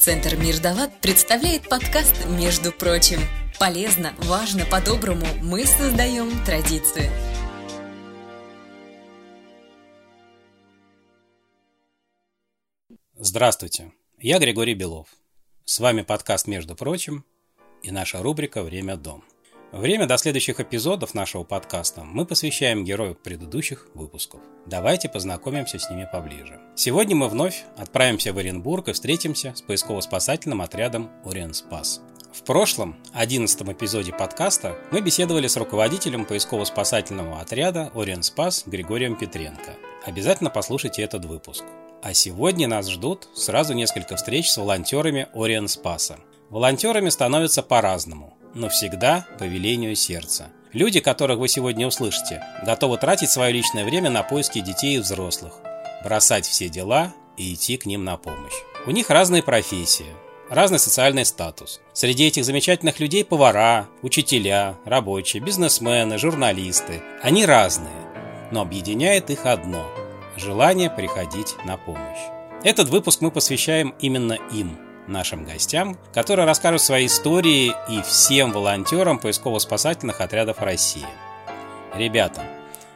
Центр Мирдалат представляет подкаст «Между прочим». Полезно, важно, по-доброму мы создаем традицию. Здравствуйте, я Григорий Белов. С вами подкаст «Между прочим» и наша рубрика «Время дом». Время до следующих эпизодов нашего подкаста мы посвящаем герою предыдущих выпусков. Давайте познакомимся с ними поближе. Сегодня мы вновь отправимся в Оренбург и встретимся с поисково-спасательным отрядом Ориен Спас. В прошлом, одиннадцатом эпизоде подкаста, мы беседовали с руководителем поисково-спасательного отряда Ориен Спас Григорием Петренко. Обязательно послушайте этот выпуск. А сегодня нас ждут сразу несколько встреч с волонтерами Ориен Спаса. Волонтерами становятся по-разному – но всегда по велению сердца. Люди, которых вы сегодня услышите, готовы тратить свое личное время на поиски детей и взрослых, бросать все дела и идти к ним на помощь. У них разные профессии, разный социальный статус. Среди этих замечательных людей повара, учителя, рабочие, бизнесмены, журналисты. Они разные, но объединяет их одно – желание приходить на помощь. Этот выпуск мы посвящаем именно им – нашим гостям, которые расскажут свои истории и всем волонтерам поисково-спасательных отрядов России. Ребята,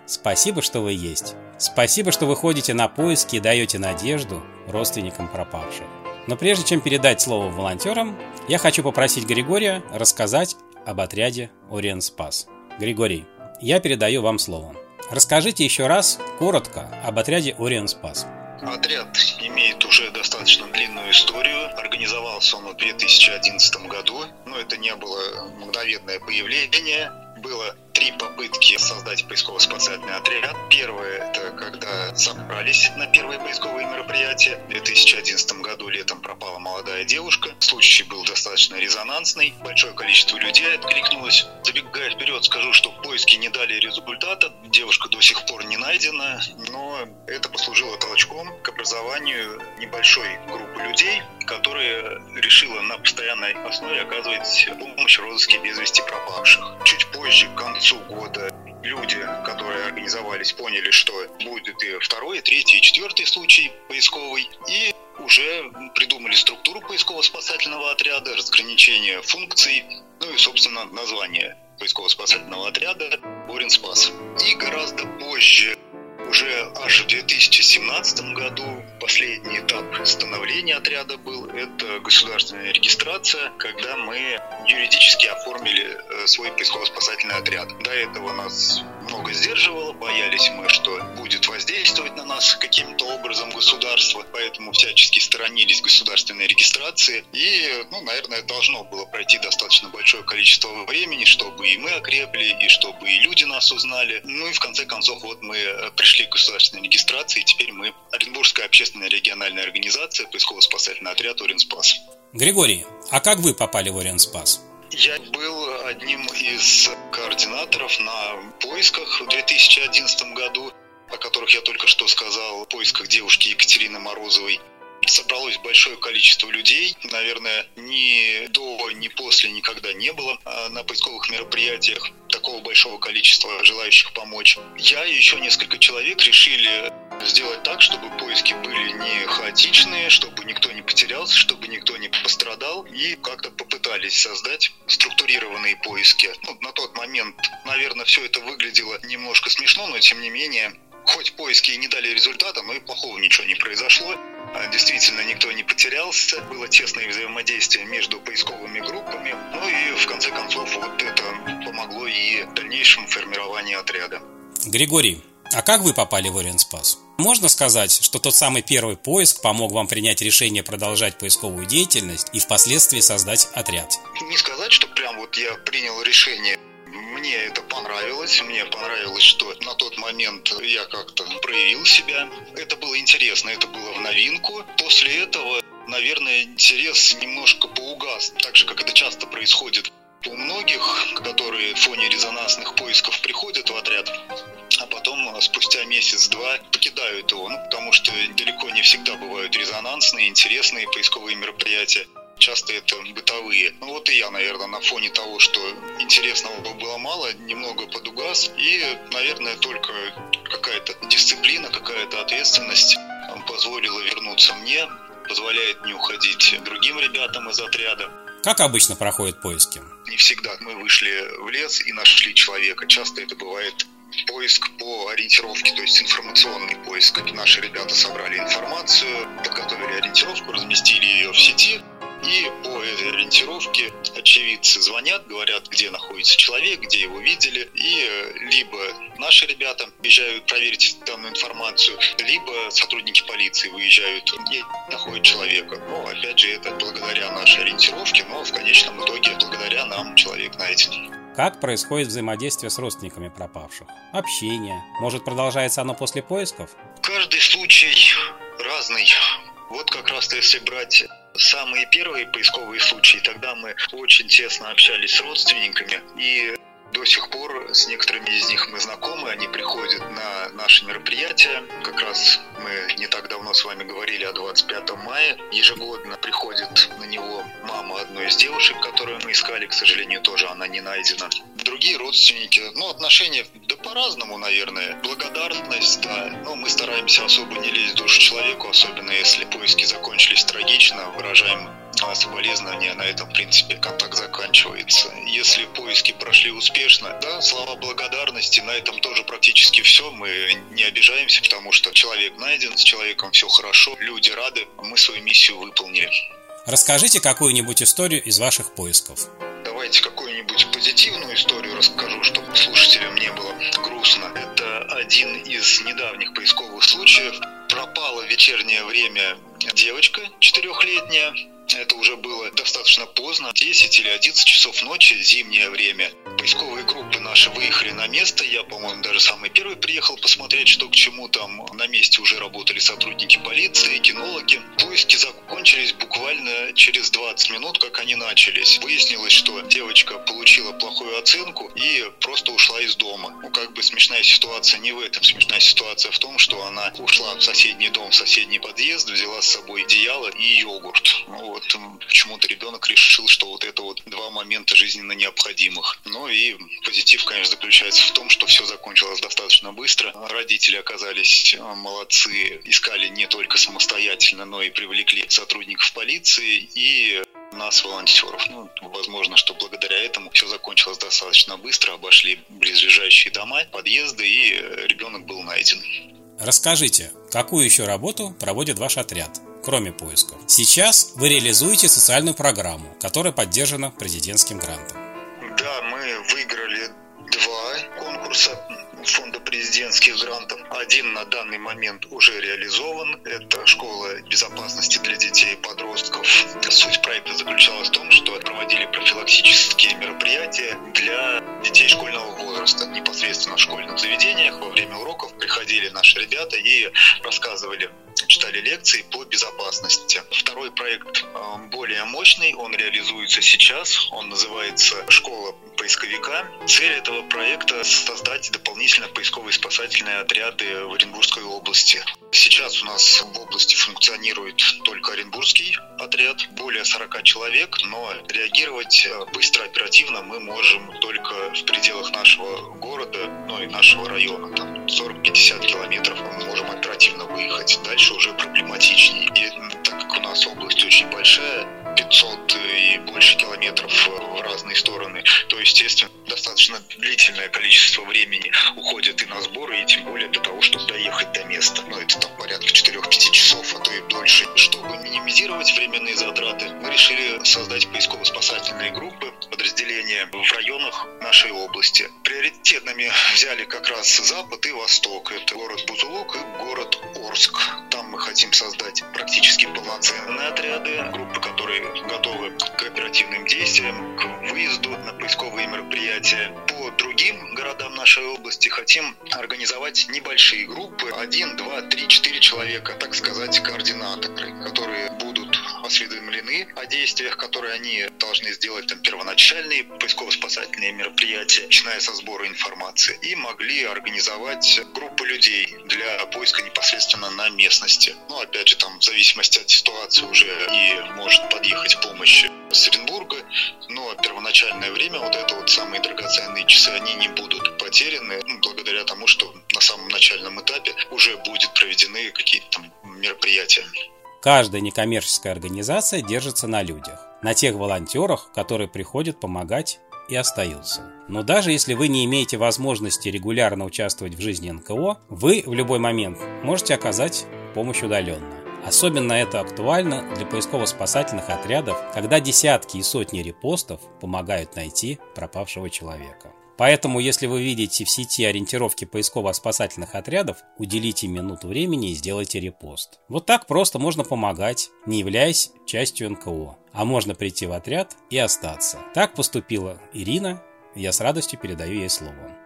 спасибо, что вы есть. Спасибо, что вы ходите на поиски и даете надежду родственникам пропавших. Но прежде чем передать слово волонтерам, я хочу попросить Григория рассказать об отряде Ориен Спас. Григорий, я передаю вам слово. Расскажите еще раз коротко об отряде Ориен Спас. Отряд имеет уже достаточно длинную историю. Организовался он в 2011 году, но это не было мгновенное появление. Было три попытки создать поисково-спасательный отряд. Первое – это когда собрались на первые поисковые мероприятия. В 2011 году летом пропала молодая девушка. Случай был достаточно резонансный. Большое количество людей откликнулось. Забегая вперед, скажу, что поиски не дали результата. Девушка до сих пор не найдена, но это послужило толчком к образованию небольшой группы людей, которая решила на постоянной основе оказывать помощь в розыске без вести пропавших. Чуть позже, к концу концу года люди, которые организовались, поняли, что будет и второй, и третий, и четвертый случай поисковый, и уже придумали структуру поисково-спасательного отряда, разграничение функций, ну и, собственно, название поисково-спасательного отряда «Боринспас». И гораздо позже уже аж в 2017 году последний этап становления отряда был. Это государственная регистрация, когда мы юридически оформили э, свой поисково-спасательный отряд. До этого нас много сдерживало, боялись мы, что воздействовать на нас каким-то образом государство, поэтому всячески сторонились государственной регистрации. И, ну, наверное, должно было пройти достаточно большое количество времени, чтобы и мы окрепли, и чтобы и люди нас узнали. Ну и в конце концов, вот мы э, пришли к государственной регистрации, и теперь мы Оренбургская общественная региональная организация, поисково-спасательный отряд Оренспас. Григорий, а как вы попали в Оренспас? Я был одним из координаторов на поисках в 2011 году, о которых я только что сказал, поисках девушки Екатерины Морозовой. Собралось большое количество людей. Наверное, ни до, ни после никогда не было а, на поисковых мероприятиях такого большого количества желающих помочь. Я и еще несколько человек решили сделать так, чтобы поиски были не хаотичные, чтобы никто не потерялся, чтобы никто не пострадал, и как-то попытались создать структурированные поиски. Ну, на тот момент, наверное, все это выглядело немножко смешно, но тем не менее, хоть поиски и не дали результата, но и плохого ничего не произошло. А, действительно, никто не потерялся, было тесное взаимодействие между поисковыми группами, ну и в конце концов вот это помогло и дальнейшему формированию отряда. Григорий, а как вы попали в Оренспас? Можно сказать, что тот самый первый поиск помог вам принять решение продолжать поисковую деятельность и впоследствии создать отряд? Не сказать, что прям вот я принял решение мне это понравилось, мне понравилось, что на тот момент я как-то проявил себя. Это было интересно, это было в новинку. После этого, наверное, интерес немножко поугас, так же, как это часто происходит у многих, которые в фоне резонансных поисков приходят в отряд, а потом спустя месяц-два покидают его, ну, потому что далеко не всегда бывают резонансные, интересные поисковые мероприятия часто это бытовые. Ну вот и я, наверное, на фоне того, что интересного было мало, немного подугас. И, наверное, только какая-то дисциплина, какая-то ответственность позволила вернуться мне. позволяет не уходить другим ребятам из отряда. Как обычно проходят поиски? Не всегда мы вышли в лес и нашли человека. Часто это бывает поиск по ориентировке, то есть информационный поиск. Наши ребята собрали информацию, подготовили ориентировку, разместили ее в сети, и по этой ориентировке очевидцы звонят, говорят, где находится человек, где его видели. И э, либо наши ребята приезжают проверить данную информацию, либо сотрудники полиции выезжают и находят человека. Но, опять же, это благодаря нашей ориентировке, но в конечном итоге благодаря нам человек найден. Как происходит взаимодействие с родственниками пропавших? Общение? Может, продолжается оно после поисков? Каждый случай разный. Вот как раз-то если брать самые первые поисковые случаи, тогда мы очень тесно общались с родственниками и до сих пор с некоторыми из них мы знакомы, они приходят на наши мероприятия. Как раз мы не так давно с вами говорили о 25 мая. Ежегодно приходит на него мама одной из девушек, которую мы искали. К сожалению, тоже она не найдена. Другие родственники, ну, отношения, да по-разному, наверное. Благодарность, да. Но мы стараемся особо не лезть в душу человеку, особенно если поиски закончились трагично. Выражаем соболезнования на этом, в принципе, контакт заканчивается. Если поиски прошли успешно, да, слова благодарности, на этом тоже практически все. Мы не обижаемся, потому что человек найден, с человеком все хорошо, люди рады, мы свою миссию выполнили. Расскажите какую-нибудь историю из ваших поисков. Давайте какую-нибудь позитивную историю расскажу, чтобы слушателям не было грустно. Это один из недавних поисковых случаев. Пропала в вечернее время девочка четырехлетняя, это уже было достаточно поздно, 10 или 11 часов ночи, зимнее время. Поисковые группы наши выехали на место. Я, по-моему, даже самый первый приехал посмотреть, что к чему там. На месте уже работали сотрудники полиции, кинологи. Поиски закончились буквально через 20 минут, как они начались. Выяснилось, что девочка получила плохую оценку и просто ушла из дома. Ну, как бы смешная ситуация не в этом. Смешная ситуация в том, что она ушла в соседний дом, в соседний подъезд, взяла с собой одеяло и йогурт. Ну, вот почему-то ребенок решил, что вот это вот два момента жизненно необходимых. Ну и позитив, конечно, заключается в том, что все закончилось достаточно быстро. Родители оказались а, молодцы, искали не только самостоятельно, но и привлекли сотрудников полиции и нас, волонтеров. Ну, возможно, что благодаря этому все закончилось достаточно быстро, обошли близлежащие дома, подъезды, и ребенок был найден. Расскажите, какую еще работу проводит ваш отряд? Кроме поисков. Сейчас вы реализуете социальную программу, которая поддержана президентским грантом. Да, мы выиграли два конкурса фонда президентских грантов. Один на данный момент уже реализован. Это школа безопасности для детей и подростков. Суть проекта заключалась в том, что проводили профилактические мероприятия для детей школьного возраста. Непосредственно в школьных заведениях во время уроков приходили наши ребята и рассказывали читали лекции по безопасности. Второй проект э, более мощный, он реализуется сейчас, он называется «Школа поисковика». Цель этого проекта – создать дополнительно поисковые спасательные отряды в Оренбургской области. Сейчас у нас в области функционирует только Оренбургский отряд, более 40 человек, но реагировать э, быстро, оперативно мы можем только в пределах нашего города, ну и нашего района. Там 40-50 километров мы можем оперативно выехать. Дальше уже проблематичнее. И так как у нас область очень большая, 500 и больше километров в разные стороны, то, естественно, достаточно длительное количество времени уходит и на сборы, и тем более для того, чтобы доехать до места. Ну, это там порядка 4-5 часов, а то и дольше. Чтобы минимизировать временные затраты, мы решили создать поисково-спасательные группы, подразделения в районах нашей области. Приоритетными взяли как раз Запад и Восток. Это город Бузулук и город Орск. Мы хотим создать практически полноценные отряды, группы, которые готовы к оперативным действиям, к выезду на поисковые мероприятия. По другим городам нашей области хотим организовать небольшие группы, один, два, три, четыре человека, так сказать, координаторы, которые будут осведомлены о действиях, которые они должны сделать, там, первоначальные поисково-спасательные мероприятия, начиная со сбора информации, и могли организовать группы людей для поиска непосредственно на местности. Ну, опять же, там, в зависимости от ситуации уже и может подъехать помощь с Оренбурга, но первоначальное время, вот это вот самые драгоценные часы, они не будут потеряны, ну, благодаря тому, что на самом начальном этапе уже будет проведены какие-то там мероприятия. Каждая некоммерческая организация держится на людях, на тех волонтерах, которые приходят помогать и остаются. Но даже если вы не имеете возможности регулярно участвовать в жизни НКО, вы в любой момент можете оказать помощь удаленно. Особенно это актуально для поисково-спасательных отрядов, когда десятки и сотни репостов помогают найти пропавшего человека. Поэтому, если вы видите в сети ориентировки поисково-спасательных отрядов, уделите минуту времени и сделайте репост. Вот так просто можно помогать, не являясь частью НКО. А можно прийти в отряд и остаться. Так поступила Ирина, я с радостью передаю ей слово.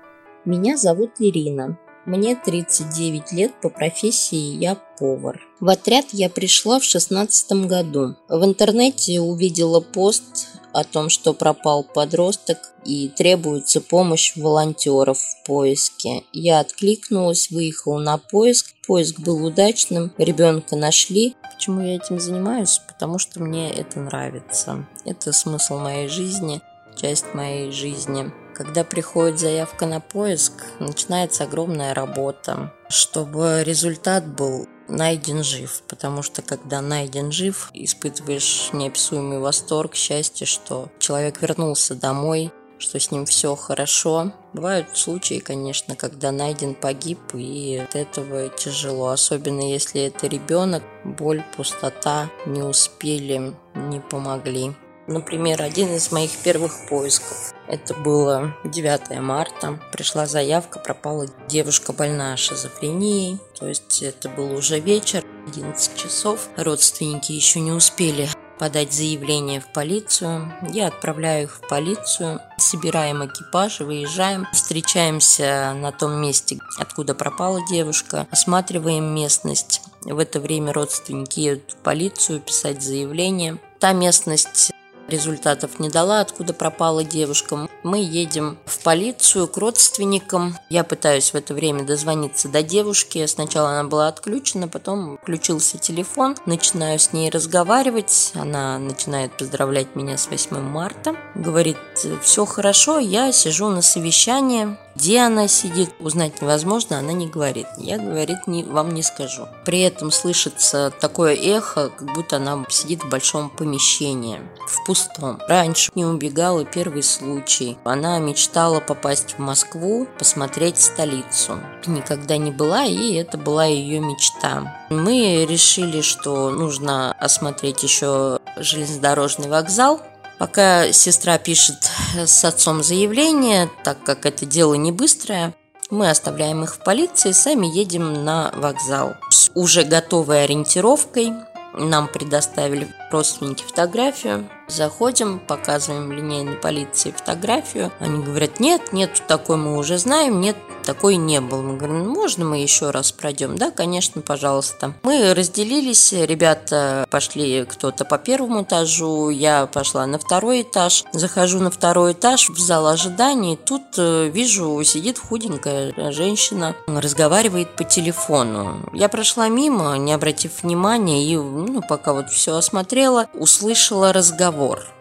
Меня зовут Ирина. Мне 39 лет, по профессии я повар. В отряд я пришла в 16 году. В интернете увидела пост о том, что пропал подросток и требуется помощь волонтеров в поиске. Я откликнулась, выехала на поиск. Поиск был удачным, ребенка нашли. Почему я этим занимаюсь? Потому что мне это нравится. Это смысл моей жизни, часть моей жизни. Когда приходит заявка на поиск, начинается огромная работа, чтобы результат был найден жив, потому что когда найден жив, испытываешь неописуемый восторг, счастье, что человек вернулся домой, что с ним все хорошо. Бывают случаи, конечно, когда найден погиб, и от этого тяжело, особенно если это ребенок, боль, пустота, не успели, не помогли. Например, один из моих первых поисков. Это было 9 марта. Пришла заявка, пропала девушка больная шизофренией. То есть это был уже вечер, 11 часов. Родственники еще не успели подать заявление в полицию. Я отправляю их в полицию, собираем экипаж, выезжаем, встречаемся на том месте, откуда пропала девушка, осматриваем местность. В это время родственники едут в полицию писать заявление. Та местность результатов не дала, откуда пропала девушка. Мы едем в полицию к родственникам. Я пытаюсь в это время дозвониться до девушки. Сначала она была отключена, потом включился телефон. Начинаю с ней разговаривать. Она начинает поздравлять меня с 8 марта. Говорит, все хорошо, я сижу на совещании. Где она сидит, узнать невозможно, она не говорит. Я, говорит, не, вам не скажу. При этом слышится такое эхо, как будто она сидит в большом помещении, в пустом. Раньше не убегала первый случай. Она мечтала попасть в Москву, посмотреть столицу. Никогда не была, и это была ее мечта. Мы решили, что нужно осмотреть еще железнодорожный вокзал, Пока сестра пишет с отцом заявление, так как это дело не быстрое, мы оставляем их в полиции, сами едем на вокзал с уже готовой ориентировкой. Нам предоставили родственники фотографию. Заходим, показываем линейной полиции фотографию. Они говорят, нет, нет, такой мы уже знаем, нет, такой не был. Мы говорим, «Ну, можно мы еще раз пройдем? Да, конечно, пожалуйста. Мы разделились, ребята пошли кто-то по первому этажу, я пошла на второй этаж. Захожу на второй этаж в зал ожидания, и тут э, вижу, сидит худенькая женщина, разговаривает по телефону. Я прошла мимо, не обратив внимания, и ну, пока вот все осмотрела, услышала разговор –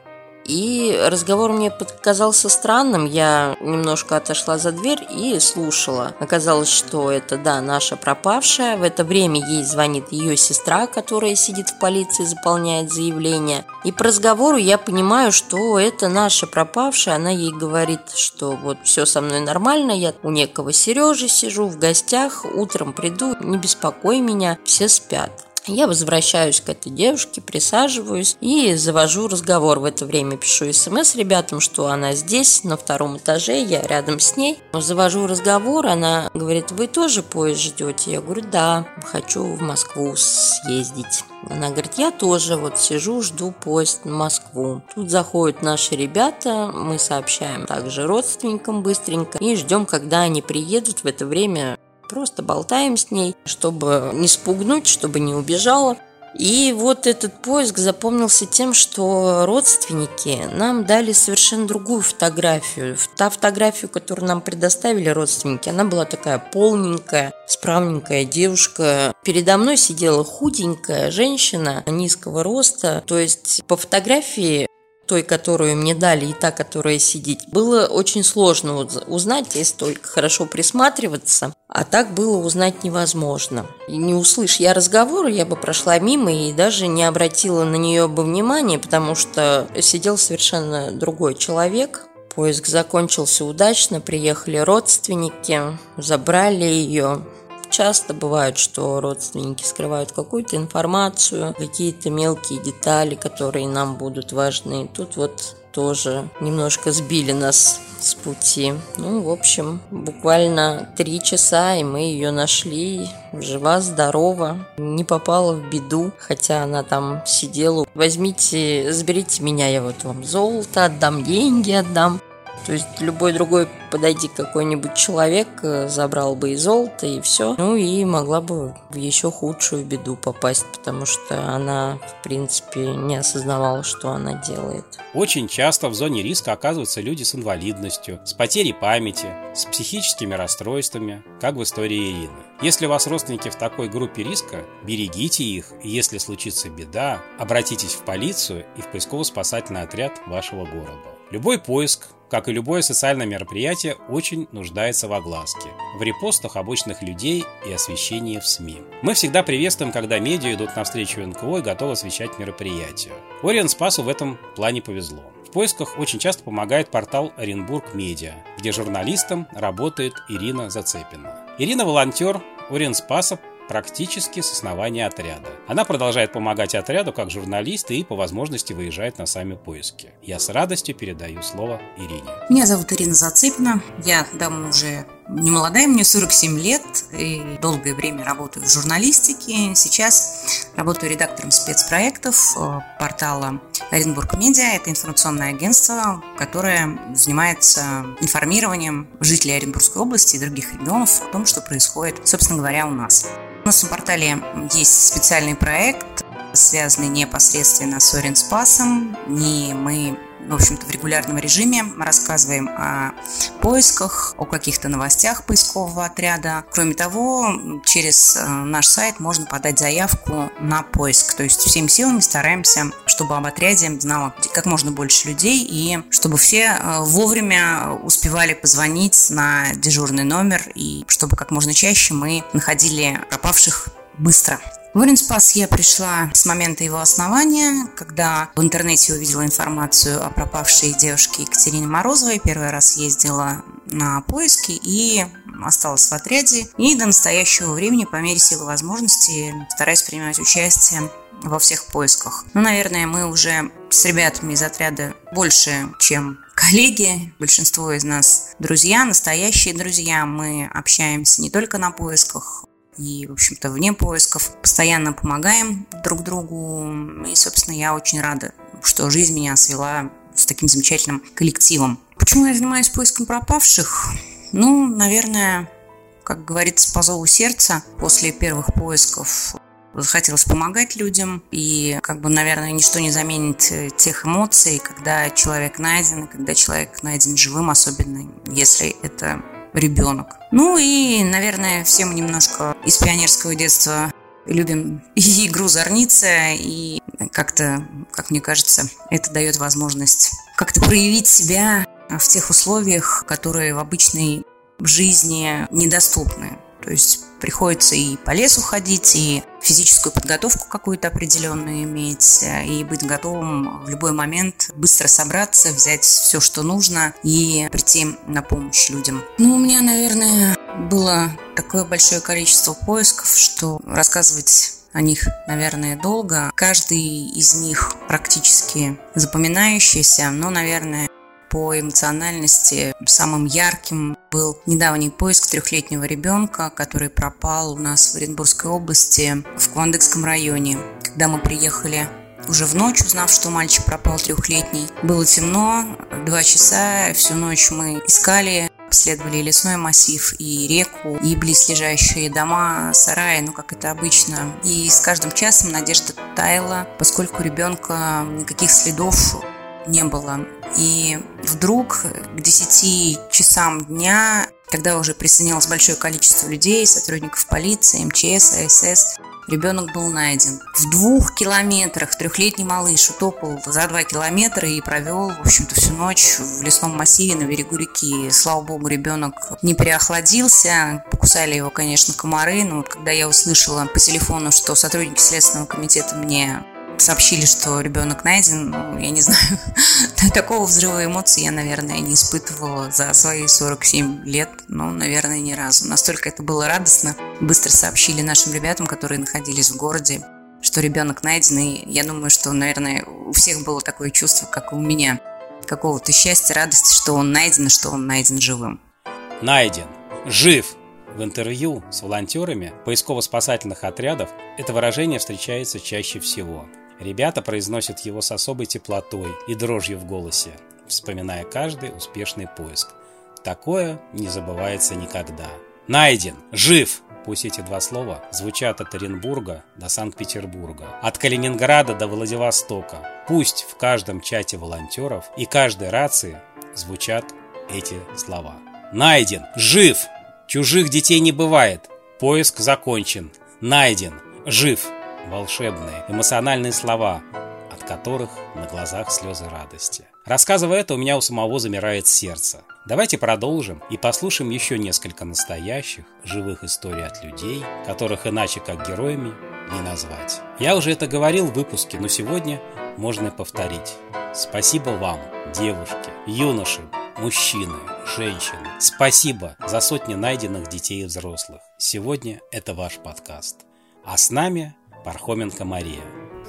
и разговор мне показался странным. Я немножко отошла за дверь и слушала. Оказалось, что это, да, наша пропавшая. В это время ей звонит ее сестра, которая сидит в полиции, заполняет заявление. И по разговору я понимаю, что это наша пропавшая. Она ей говорит, что вот все со мной нормально, я у некого Сережи сижу в гостях, утром приду, не беспокой меня, все спят. Я возвращаюсь к этой девушке, присаживаюсь и завожу разговор. В это время пишу смс ребятам, что она здесь, на втором этаже, я рядом с ней. Завожу разговор, она говорит, вы тоже поезд ждете? Я говорю, да, хочу в Москву съездить. Она говорит, я тоже вот сижу, жду поезд на Москву. Тут заходят наши ребята, мы сообщаем также родственникам быстренько и ждем, когда они приедут. В это время Просто болтаем с ней, чтобы не спугнуть, чтобы не убежала. И вот этот поиск запомнился тем, что родственники нам дали совершенно другую фотографию. Та фотография, которую нам предоставили родственники, она была такая полненькая, справненькая девушка. Передо мной сидела худенькая женщина низкого роста. То есть по фотографии той, которую мне дали, и та, которая сидит, было очень сложно узнать, если только хорошо присматриваться. А так было узнать невозможно. Не услышь я разговора, я бы прошла мимо и даже не обратила на нее бы внимания, потому что сидел совершенно другой человек. Поиск закончился удачно, приехали родственники, забрали ее. Часто бывает, что родственники скрывают какую-то информацию, какие-то мелкие детали, которые нам будут важны. Тут вот тоже немножко сбили нас с пути. Ну, в общем, буквально три часа, и мы ее нашли. Жива, здорова, не попала в беду, хотя она там сидела. Возьмите, заберите меня, я вот вам золото отдам, деньги отдам. То есть любой другой подойди какой-нибудь человек, э, забрал бы и золото, и все. Ну и могла бы в еще худшую беду попасть, потому что она, в принципе, не осознавала, что она делает. Очень часто в зоне риска оказываются люди с инвалидностью, с потерей памяти, с психическими расстройствами, как в истории Ирины. Если у вас родственники в такой группе риска, берегите их, и если случится беда, обратитесь в полицию и в поисково-спасательный отряд вашего города. Любой поиск, как и любое социальное мероприятие, очень нуждается в огласке, в репостах обычных людей и освещении в СМИ. Мы всегда приветствуем, когда медиа идут навстречу НКО и готовы освещать мероприятия. Ориен Спасу в этом плане повезло. В поисках очень часто помогает портал Оренбург Медиа, где журналистом работает Ирина Зацепина. Ирина – волонтер Ориен Спаса практически с основания отряда. Она продолжает помогать отряду как журналист и по возможности выезжает на сами поиски. Я с радостью передаю слово Ирине. Меня зовут Ирина Зацепина. Я давно уже не молодая, мне 47 лет и долгое время работаю в журналистике. Сейчас работаю редактором спецпроектов э, портала Оренбург Медиа. Это информационное агентство, которое занимается информированием жителей Оренбургской области и других регионов о том, что происходит, собственно говоря, у нас. У нас на портале есть специальный проект, связанный непосредственно с Оренспасом. Не мы в общем-то, в регулярном режиме. Мы рассказываем о поисках, о каких-то новостях поискового отряда. Кроме того, через э, наш сайт можно подать заявку на поиск. То есть всеми силами стараемся, чтобы об отряде знало как можно больше людей и чтобы все э, вовремя успевали позвонить на дежурный номер и чтобы как можно чаще мы находили пропавших быстро. В Оренспас я пришла с момента его основания, когда в интернете увидела информацию о пропавшей девушке Екатерине Морозовой. Первый раз ездила на поиски и осталась в отряде. И до настоящего времени, по мере силы возможности, стараюсь принимать участие во всех поисках. Ну, наверное, мы уже с ребятами из отряда больше, чем коллеги, большинство из нас друзья, настоящие друзья. Мы общаемся не только на поисках, и, в общем-то, вне поисков. Постоянно помогаем друг другу. И, собственно, я очень рада, что жизнь меня свела с таким замечательным коллективом. Почему я занимаюсь поиском пропавших? Ну, наверное, как говорится, по зову сердца, после первых поисков захотелось помогать людям, и, как бы, наверное, ничто не заменит э, тех эмоций, когда человек найден, когда человек найден живым, особенно если это ребенок. Ну и, наверное, все мы немножко из пионерского детства любим игру «Зорница», и как-то, как мне кажется, это дает возможность как-то проявить себя в тех условиях, которые в обычной жизни недоступны. То есть приходится и по лесу ходить, и физическую подготовку какую-то определенную иметь, и быть готовым в любой момент быстро собраться, взять все, что нужно, и прийти на помощь людям. Ну, у меня, наверное, было такое большое количество поисков, что рассказывать о них, наверное, долго. Каждый из них практически запоминающийся, но, наверное, по эмоциональности самым ярким был недавний поиск трехлетнего ребенка, который пропал у нас в Оренбургской области в Квандыкском районе. Когда мы приехали уже в ночь, узнав, что мальчик пропал трехлетний. Было темно, два часа, всю ночь мы искали, обследовали лесной массив и реку, и близлежащие дома, сараи, ну, как это обычно. И с каждым часом надежда таяла, поскольку ребенка никаких следов не было. И вдруг к 10 часам дня, когда уже присоединялось большое количество людей, сотрудников полиции, МЧС, АСС, ребенок был найден. В двух километрах трехлетний малыш утопал за два километра и провел, в общем-то, всю ночь в лесном массиве на берегу реки. Слава богу, ребенок не переохладился. Покусали его, конечно, комары. Но вот когда я услышала по телефону, что сотрудники Следственного комитета мне сообщили, что ребенок найден, ну, я не знаю, такого взрыва эмоций я, наверное, не испытывала за свои 47 лет, ну, наверное, ни разу. Настолько это было радостно. Быстро сообщили нашим ребятам, которые находились в городе, что ребенок найден, и я думаю, что, наверное, у всех было такое чувство, как и у меня, какого-то счастья, радости, что он найден, и что он найден живым. Найден. Жив. В интервью с волонтерами поисково-спасательных отрядов это выражение встречается чаще всего. Ребята произносят его с особой теплотой и дрожью в голосе, вспоминая каждый успешный поиск. Такое не забывается никогда. Найден! Жив! Пусть эти два слова звучат от Оренбурга до Санкт-Петербурга, от Калининграда до Владивостока. Пусть в каждом чате волонтеров и каждой рации звучат эти слова. Найден! Жив! Чужих детей не бывает. Поиск закончен. Найден. Жив волшебные, эмоциональные слова, от которых на глазах слезы радости. Рассказывая это, у меня у самого замирает сердце. Давайте продолжим и послушаем еще несколько настоящих, живых историй от людей, которых иначе как героями не назвать. Я уже это говорил в выпуске, но сегодня можно повторить. Спасибо вам, девушки, юноши, мужчины, женщины. Спасибо за сотни найденных детей и взрослых. Сегодня это ваш подкаст. А с нами Пархоменко Мария.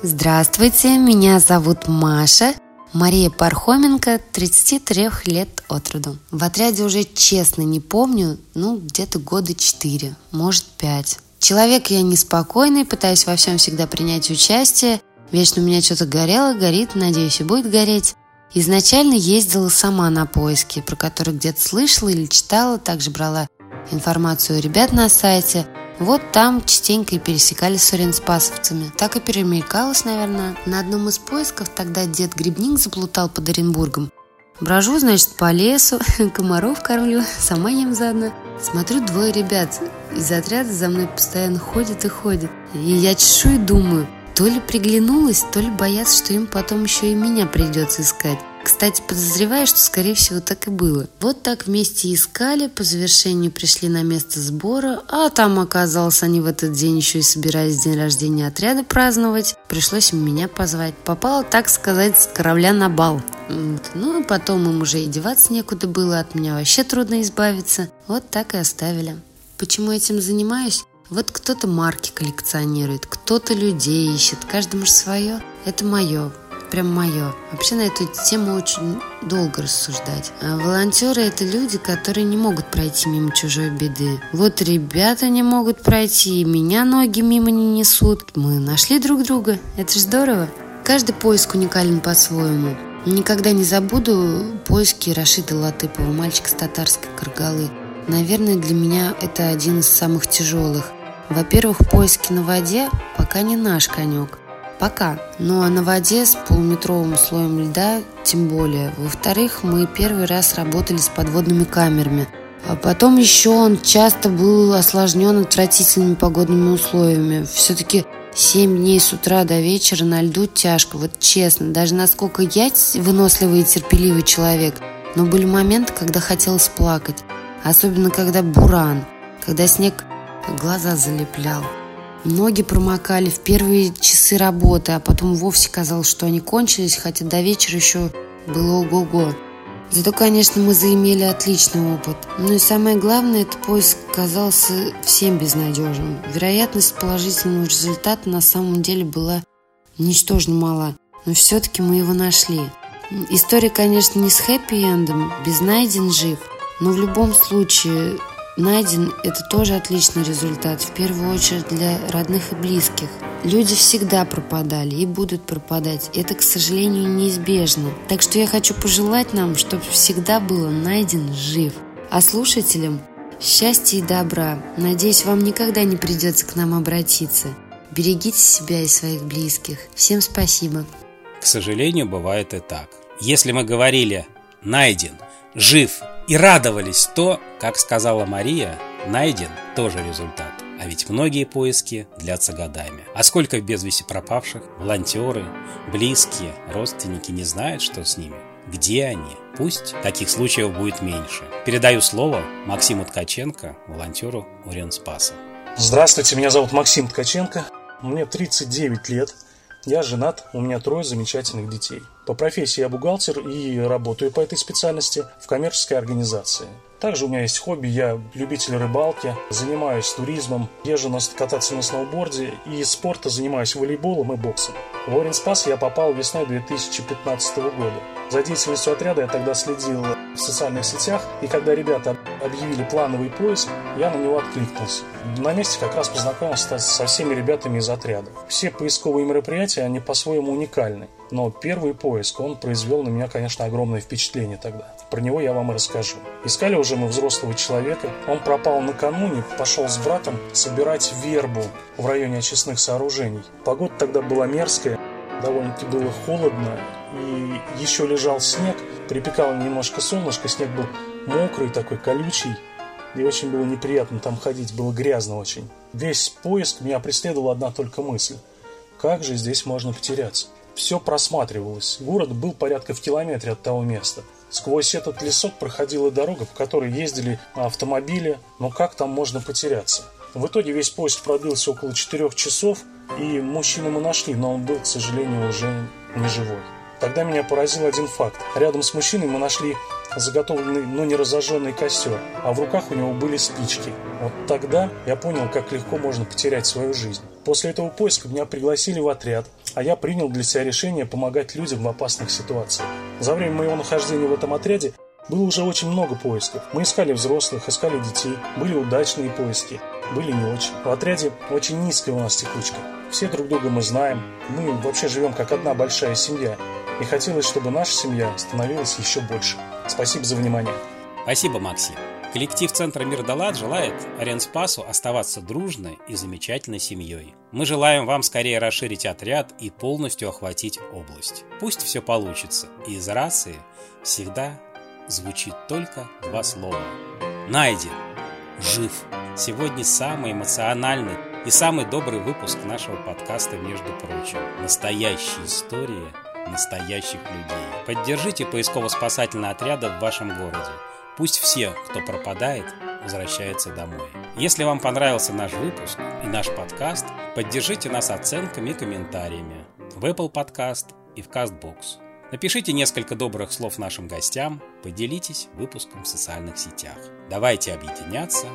Здравствуйте, меня зовут Маша. Мария Пархоменко, 33 лет от роду. В отряде уже честно не помню, ну, где-то года 4, может 5. Человек я неспокойный, пытаюсь во всем всегда принять участие. Вечно у меня что-то горело, горит, надеюсь, и будет гореть. Изначально ездила сама на поиски, про которые где-то слышала или читала, также брала информацию у ребят на сайте – вот там частенько и пересекались с оренспасовцами. Так и перемелькалось, наверное. На одном из поисков тогда дед Грибник заплутал под Оренбургом. Брожу, значит, по лесу, комаров кормлю, сама ем заодно. Смотрю, двое ребят из отряда за мной постоянно ходят и ходят. И я чешу и думаю, то ли приглянулась, то ли боятся, что им потом еще и меня придется искать. Кстати, подозреваю, что, скорее всего, так и было. Вот так вместе искали, по завершению пришли на место сбора, а там, оказалось, они в этот день еще и собирались день рождения отряда праздновать. Пришлось меня позвать. Попала, так сказать, с корабля на бал. Ну, и потом им уже и деваться некуда было, от меня вообще трудно избавиться. Вот так и оставили. Почему этим занимаюсь? Вот кто-то марки коллекционирует, кто-то людей ищет, каждому же свое. Это мое прям мое. Вообще на эту тему очень долго рассуждать. А волонтеры это люди, которые не могут пройти мимо чужой беды. Вот ребята не могут пройти, меня ноги мимо не несут. Мы нашли друг друга. Это же здорово. Каждый поиск уникален по-своему. Никогда не забуду поиски Рашида Латыпова, мальчика с татарской Каргалы. Наверное, для меня это один из самых тяжелых. Во-первых, поиски на воде пока не наш конек. Пока. А на воде с полуметровым слоем льда тем более. Во-вторых, мы первый раз работали с подводными камерами. А потом еще он часто был осложнен отвратительными погодными условиями. Все-таки 7 дней с утра до вечера на льду тяжко, вот честно. Даже насколько я выносливый и терпеливый человек, но были моменты, когда хотелось плакать. Особенно когда буран, когда снег глаза залеплял. Ноги промокали в первые часы работы, а потом вовсе казалось, что они кончились, хотя до вечера еще было ого-го. Зато, конечно, мы заимели отличный опыт. Ну и самое главное, этот поиск казался всем безнадежным. Вероятность положительного результата на самом деле была ничтожно мала. Но все-таки мы его нашли. История, конечно, не с хэппи-эндом, без найден жив. Но в любом случае найден – это тоже отличный результат, в первую очередь для родных и близких. Люди всегда пропадали и будут пропадать. Это, к сожалению, неизбежно. Так что я хочу пожелать нам, чтобы всегда было найден жив. А слушателям – счастья и добра. Надеюсь, вам никогда не придется к нам обратиться. Берегите себя и своих близких. Всем спасибо. К сожалению, бывает и так. Если мы говорили «найден», «жив», и радовались, то, как сказала Мария, найден тоже результат. А ведь многие поиски длятся годами. А сколько без вести пропавших, волонтеры, близкие, родственники не знают, что с ними? Где они? Пусть таких случаев будет меньше. Передаю слово Максиму Ткаченко, волонтеру Уренспаса. Здравствуйте, меня зовут Максим Ткаченко. Мне 39 лет. Я женат, у меня трое замечательных детей. По профессии я бухгалтер и работаю по этой специальности в коммерческой организации. Также у меня есть хобби, я любитель рыбалки, занимаюсь туризмом, езжу на, кататься на сноуборде и спорта занимаюсь волейболом и боксом. В Оренспас я попал весной 2015 года. За деятельностью отряда я тогда следил в социальных сетях, и когда ребята объявили плановый поиск, я на него откликнулся. На месте как раз познакомился со всеми ребятами из отряда. Все поисковые мероприятия, они по-своему уникальны. Но первый поиск, он произвел на меня, конечно, огромное впечатление тогда. Про него я вам и расскажу. Искали уже мы взрослого человека. Он пропал накануне, пошел с братом собирать вербу в районе очистных сооружений. Погода тогда была мерзкая, довольно-таки было холодно, и еще лежал снег, припекало немножко солнышко, снег был мокрый такой, колючий, и очень было неприятно там ходить, было грязно очень. Весь поиск меня преследовала одна только мысль. Как же здесь можно потеряться? Все просматривалось. Город был порядка в километре от того места. Сквозь этот лесок проходила дорога, по которой ездили автомобили, но как там можно потеряться? В итоге весь поиск продлился около четырех часов, и мужчину мы нашли, но он был, к сожалению, уже не живой. Тогда меня поразил один факт. Рядом с мужчиной мы нашли заготовленный, но не разожженный костер, а в руках у него были спички. Вот тогда я понял, как легко можно потерять свою жизнь. После этого поиска меня пригласили в отряд, а я принял для себя решение помогать людям в опасных ситуациях. За время моего нахождения в этом отряде было уже очень много поисков. Мы искали взрослых, искали детей, были удачные поиски, были не очень. В отряде очень низкая у нас текучка. Все друг друга мы знаем, мы вообще живем как одна большая семья. И хотелось, чтобы наша семья становилась еще больше. Спасибо за внимание. Спасибо, Максим. Коллектив Центра Мир Далат желает Оренспасу оставаться дружной и замечательной семьей. Мы желаем вам скорее расширить отряд и полностью охватить область. Пусть все получится. И из рации всегда звучит только два слова. Найден. Жив. Сегодня самый эмоциональный и самый добрый выпуск нашего подкаста, между прочим. Настоящие истории настоящих людей. Поддержите поисково-спасательные отряды в вашем городе. Пусть все, кто пропадает, возвращается домой. Если вам понравился наш выпуск и наш подкаст, поддержите нас оценками и комментариями в Apple Podcast и в CastBox. Напишите несколько добрых слов нашим гостям, поделитесь выпуском в социальных сетях. Давайте объединяться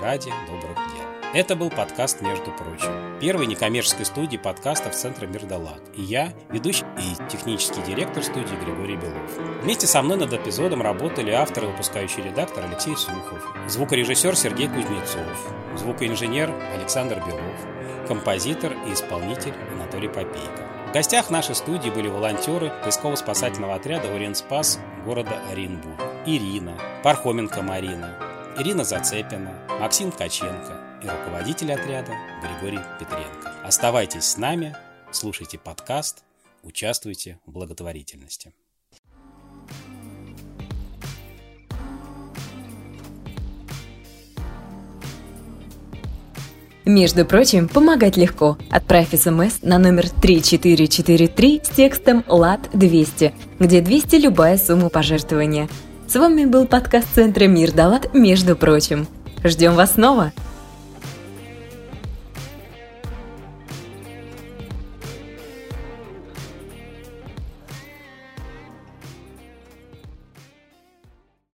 ради добрых дел. Это был подкаст «Между прочим», первой некоммерческой студии подкастов Центра Мирдалат. И я, ведущий и технический директор студии Григорий Белов. Вместе со мной над эпизодом работали автор и выпускающий редактор Алексей Сухов, звукорежиссер Сергей Кузнецов, звукоинженер Александр Белов, композитор и исполнитель Анатолий Попейко. В гостях нашей студии были волонтеры поисково-спасательного отряда «Оренспас» города Оренбург. Ирина, Пархоменко Марина, Ирина Зацепина, Максим Ткаченко и руководитель отряда Григорий Петренко. Оставайтесь с нами, слушайте подкаст, участвуйте в благотворительности. Между прочим, помогать легко. Отправь смс на номер 3443 с текстом «ЛАД-200», где 200 любая сумма пожертвования. С вами был подкаст Центра Мир Далат «Между прочим». Ждем вас снова!